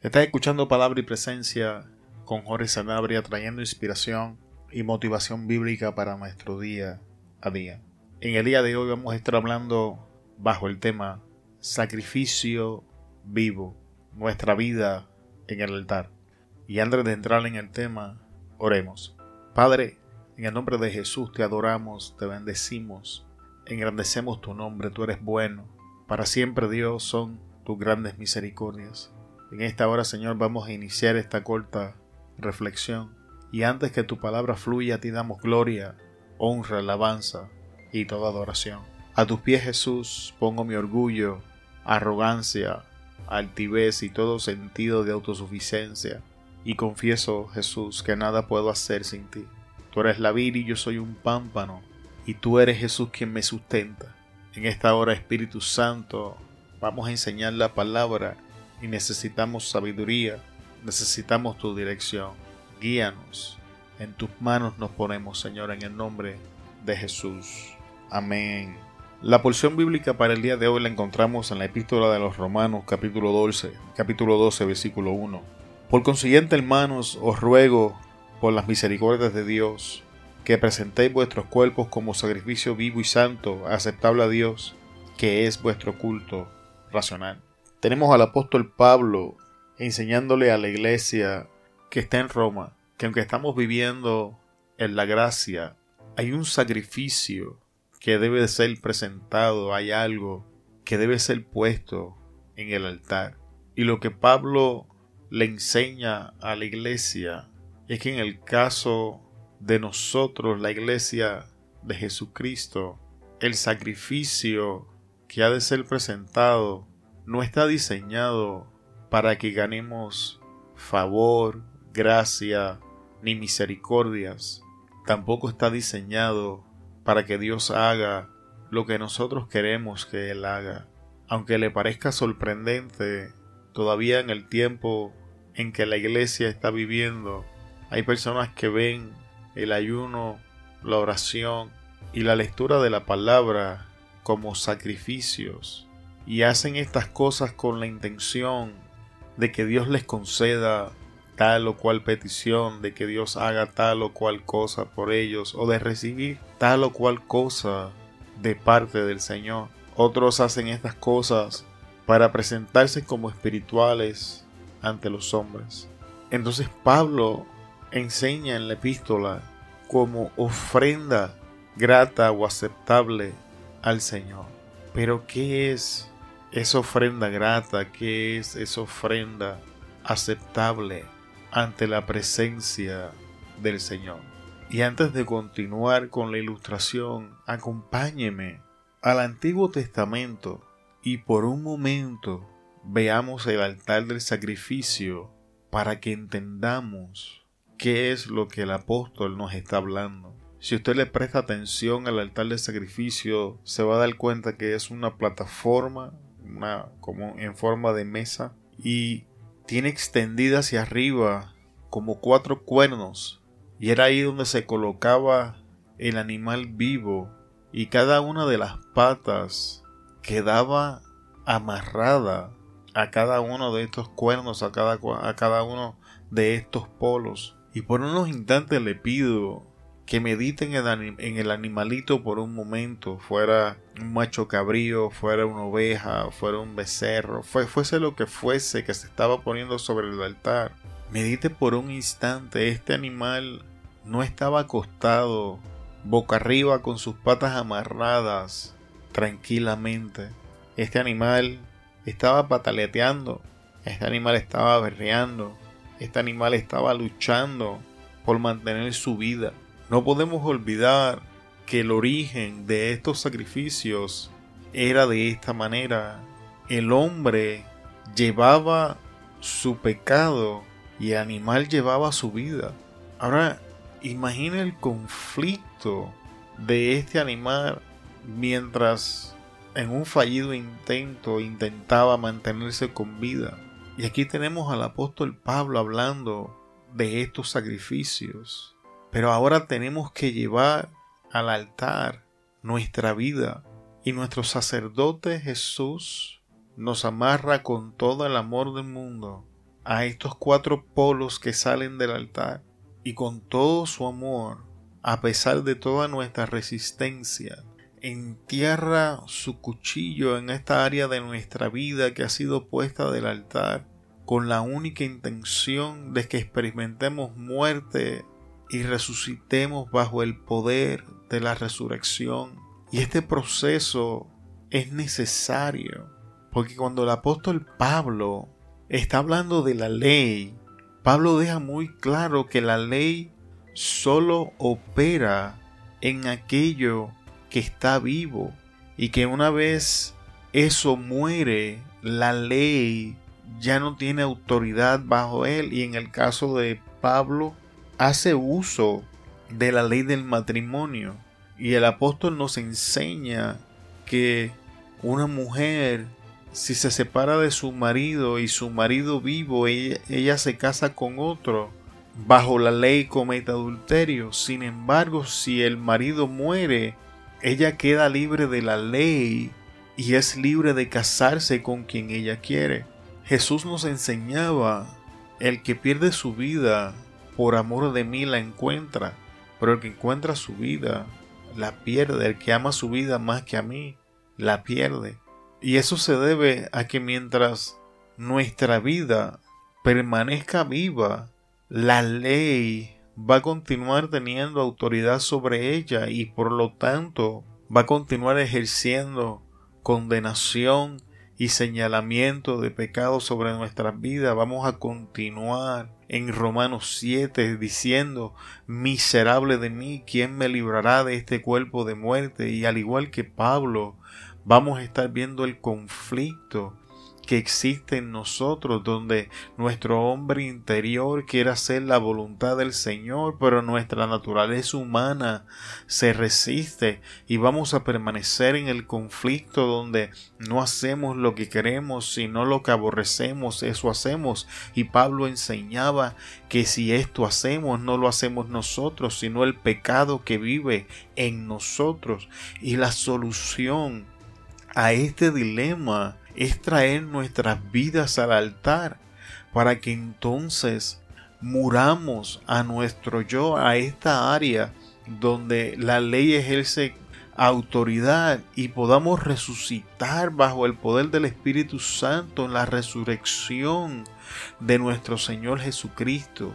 Estás escuchando Palabra y Presencia con Jorge Sanabria trayendo inspiración y motivación bíblica para nuestro día a día. En el día de hoy vamos a estar hablando bajo el tema sacrificio vivo, nuestra vida en el altar. Y antes de entrar en el tema, oremos. Padre, en el nombre de Jesús te adoramos, te bendecimos, engrandecemos tu nombre, tú eres bueno. Para siempre Dios son tus grandes misericordias. En esta hora, Señor, vamos a iniciar esta corta reflexión. Y antes que tu palabra fluya, a ti damos gloria, honra, alabanza y toda adoración. A tus pies, Jesús, pongo mi orgullo, arrogancia, altivez y todo sentido de autosuficiencia. Y confieso, Jesús, que nada puedo hacer sin ti. Tú eres la vid y yo soy un pámpano, y tú eres Jesús quien me sustenta. En esta hora, Espíritu Santo, vamos a enseñar la palabra y necesitamos sabiduría, necesitamos tu dirección. Guíanos. En tus manos nos ponemos, Señor, en el nombre de Jesús. Amén. La porción bíblica para el día de hoy la encontramos en la epístola de los Romanos, capítulo 12, capítulo 12, versículo 1. Por consiguiente, hermanos, os ruego, por las misericordias de Dios, que presentéis vuestros cuerpos como sacrificio vivo y santo, aceptable a Dios, que es vuestro culto racional. Tenemos al apóstol Pablo enseñándole a la iglesia que está en Roma que aunque estamos viviendo en la gracia, hay un sacrificio que debe ser presentado, hay algo que debe ser puesto en el altar. Y lo que Pablo le enseña a la iglesia es que en el caso de nosotros, la iglesia de Jesucristo, el sacrificio que ha de ser presentado no está diseñado para que ganemos favor, gracia, ni misericordias. Tampoco está diseñado para que Dios haga lo que nosotros queremos que Él haga. Aunque le parezca sorprendente, todavía en el tiempo en que la iglesia está viviendo, hay personas que ven el ayuno, la oración y la lectura de la palabra como sacrificios y hacen estas cosas con la intención de que Dios les conceda tal o cual petición, de que Dios haga tal o cual cosa por ellos, o de recibir tal o cual cosa de parte del Señor. Otros hacen estas cosas para presentarse como espirituales ante los hombres. Entonces Pablo enseña en la epístola como ofrenda grata o aceptable al Señor. Pero ¿qué es esa ofrenda grata, que es esa ofrenda aceptable ante la presencia del Señor. Y antes de continuar con la ilustración, acompáñeme al Antiguo Testamento y por un momento veamos el altar del sacrificio para que entendamos qué es lo que el apóstol nos está hablando. Si usted le presta atención al altar del sacrificio, se va a dar cuenta que es una plataforma como en forma de mesa y tiene extendida hacia arriba como cuatro cuernos y era ahí donde se colocaba el animal vivo y cada una de las patas quedaba amarrada a cada uno de estos cuernos, a cada, a cada uno de estos polos. Y por unos instantes le pido que mediten en el animalito por un momento, fuera un macho cabrío, fuera una oveja, fuera un becerro, fuese lo que fuese que se estaba poniendo sobre el altar. Medite por un instante, este animal no estaba acostado boca arriba con sus patas amarradas tranquilamente. Este animal estaba pataleteando, este animal estaba berreando, este animal estaba luchando por mantener su vida. No podemos olvidar que el origen de estos sacrificios era de esta manera. El hombre llevaba su pecado y el animal llevaba su vida. Ahora, imagina el conflicto de este animal mientras en un fallido intento intentaba mantenerse con vida. Y aquí tenemos al apóstol Pablo hablando de estos sacrificios. Pero ahora tenemos que llevar al altar nuestra vida. Y nuestro sacerdote Jesús nos amarra con todo el amor del mundo a estos cuatro polos que salen del altar. Y con todo su amor, a pesar de toda nuestra resistencia, entierra su cuchillo en esta área de nuestra vida que ha sido puesta del altar con la única intención de que experimentemos muerte y resucitemos bajo el poder de la resurrección. Y este proceso es necesario, porque cuando el apóstol Pablo está hablando de la ley, Pablo deja muy claro que la ley solo opera en aquello que está vivo y que una vez eso muere, la ley ya no tiene autoridad bajo él y en el caso de Pablo hace uso de la ley del matrimonio y el apóstol nos enseña que una mujer si se separa de su marido y su marido vivo ella, ella se casa con otro bajo la ley comete adulterio sin embargo si el marido muere ella queda libre de la ley y es libre de casarse con quien ella quiere. Jesús nos enseñaba, el que pierde su vida por amor de mí la encuentra, pero el que encuentra su vida la pierde, el que ama su vida más que a mí la pierde. Y eso se debe a que mientras nuestra vida permanezca viva, la ley va a continuar teniendo autoridad sobre ella y por lo tanto va a continuar ejerciendo condenación y señalamiento de pecado sobre nuestras vidas. Vamos a continuar en Romanos 7 diciendo, miserable de mí, ¿quién me librará de este cuerpo de muerte? Y al igual que Pablo, vamos a estar viendo el conflicto que existe en nosotros, donde nuestro hombre interior quiere hacer la voluntad del Señor, pero nuestra naturaleza humana se resiste y vamos a permanecer en el conflicto donde no hacemos lo que queremos, sino lo que aborrecemos, eso hacemos. Y Pablo enseñaba que si esto hacemos, no lo hacemos nosotros, sino el pecado que vive en nosotros. Y la solución a este dilema es traer nuestras vidas al altar para que entonces muramos a nuestro yo, a esta área donde la ley ejerce autoridad y podamos resucitar bajo el poder del Espíritu Santo en la resurrección de nuestro Señor Jesucristo.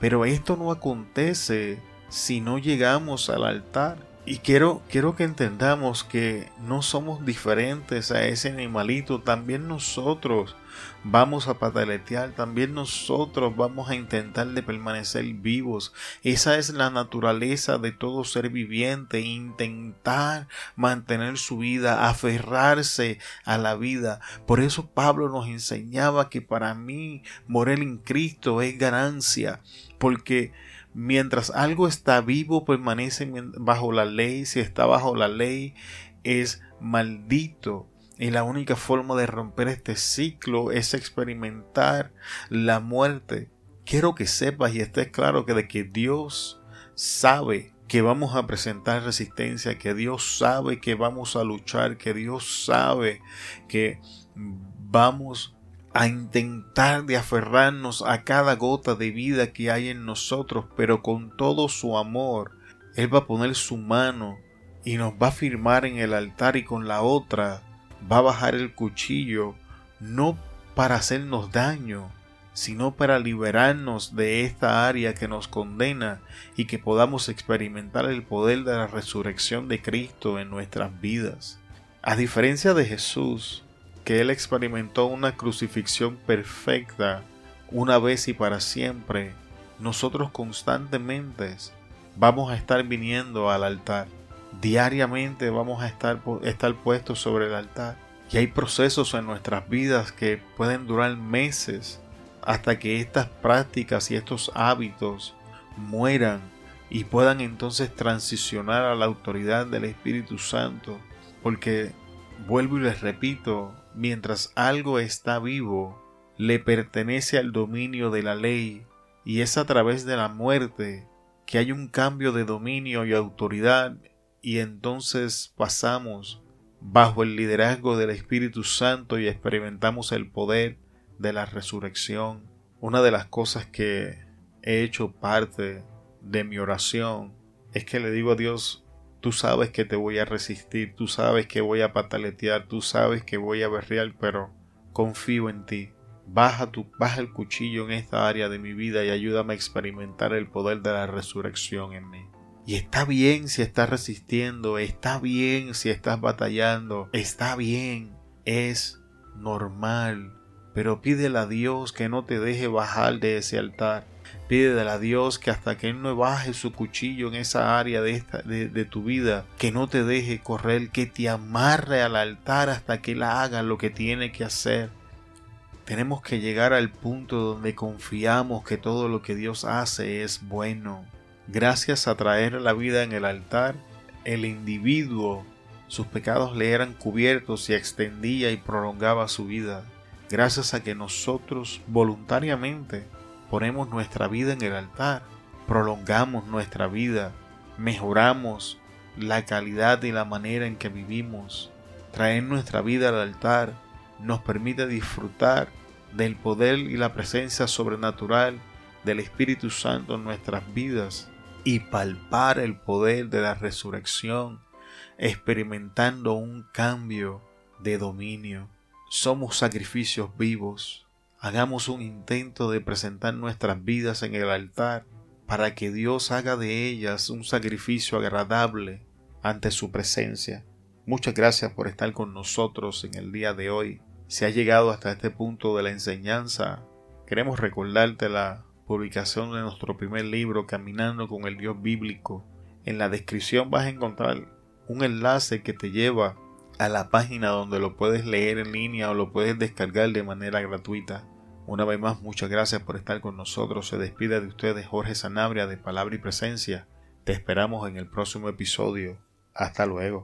Pero esto no acontece si no llegamos al altar. Y quiero, quiero que entendamos que no somos diferentes a ese animalito, también nosotros vamos a pataletear, también nosotros vamos a intentar de permanecer vivos. Esa es la naturaleza de todo ser viviente, intentar mantener su vida, aferrarse a la vida. Por eso Pablo nos enseñaba que para mí morir en Cristo es ganancia, porque mientras algo está vivo permanece bajo la ley, si está bajo la ley es maldito. Y la única forma de romper este ciclo es experimentar la muerte. Quiero que sepas y estés claro que de que Dios sabe que vamos a presentar resistencia, que Dios sabe que vamos a luchar, que Dios sabe que vamos a intentar de aferrarnos a cada gota de vida que hay en nosotros, pero con todo su amor, Él va a poner su mano y nos va a firmar en el altar y con la otra va a bajar el cuchillo, no para hacernos daño, sino para liberarnos de esta área que nos condena y que podamos experimentar el poder de la resurrección de Cristo en nuestras vidas. A diferencia de Jesús, que Él experimentó una crucifixión perfecta una vez y para siempre, nosotros constantemente vamos a estar viniendo al altar. Diariamente vamos a estar, estar puestos sobre el altar. Y hay procesos en nuestras vidas que pueden durar meses hasta que estas prácticas y estos hábitos mueran y puedan entonces transicionar a la autoridad del Espíritu Santo. Porque, vuelvo y les repito, mientras algo está vivo, le pertenece al dominio de la ley, y es a través de la muerte que hay un cambio de dominio y autoridad, y entonces pasamos bajo el liderazgo del Espíritu Santo y experimentamos el poder de la resurrección. Una de las cosas que he hecho parte de mi oración es que le digo a Dios, tú sabes que te voy a resistir, tú sabes que voy a pataletear, tú sabes que voy a berrear, pero confío en ti. Baja, tu, baja el cuchillo en esta área de mi vida y ayúdame a experimentar el poder de la resurrección en mí. Y está bien si estás resistiendo, está bien si estás batallando, está bien, es normal. Pero pídele a Dios que no te deje bajar de ese altar. Pídele a Dios que hasta que Él no baje su cuchillo en esa área de, esta, de, de, tu vida, que no te deje correr, que te amarre al altar hasta que Él haga lo que tiene que hacer. Tenemos que llegar al punto donde confiamos que todo lo que Dios hace es bueno. Gracias a traer la vida en el altar, el individuo, sus pecados le eran cubiertos y extendía y prolongaba su vida. Gracias a que nosotros voluntariamente ponemos nuestra vida en el altar, prolongamos nuestra vida, mejoramos la calidad y la manera en que vivimos. Traer nuestra vida al altar nos permite disfrutar del poder y la presencia sobrenatural del Espíritu Santo en nuestras vidas y palpar el poder de la resurrección, experimentando un cambio de dominio. Somos sacrificios vivos. Hagamos un intento de presentar nuestras vidas en el altar para que Dios haga de ellas un sacrificio agradable ante su presencia. Muchas gracias por estar con nosotros en el día de hoy. Si has llegado hasta este punto de la enseñanza, queremos recordarte la publicación de nuestro primer libro Caminando con el Dios Bíblico. En la descripción vas a encontrar un enlace que te lleva a la página donde lo puedes leer en línea o lo puedes descargar de manera gratuita. Una vez más, muchas gracias por estar con nosotros. Se despide de ustedes Jorge Sanabria de Palabra y Presencia. Te esperamos en el próximo episodio. Hasta luego.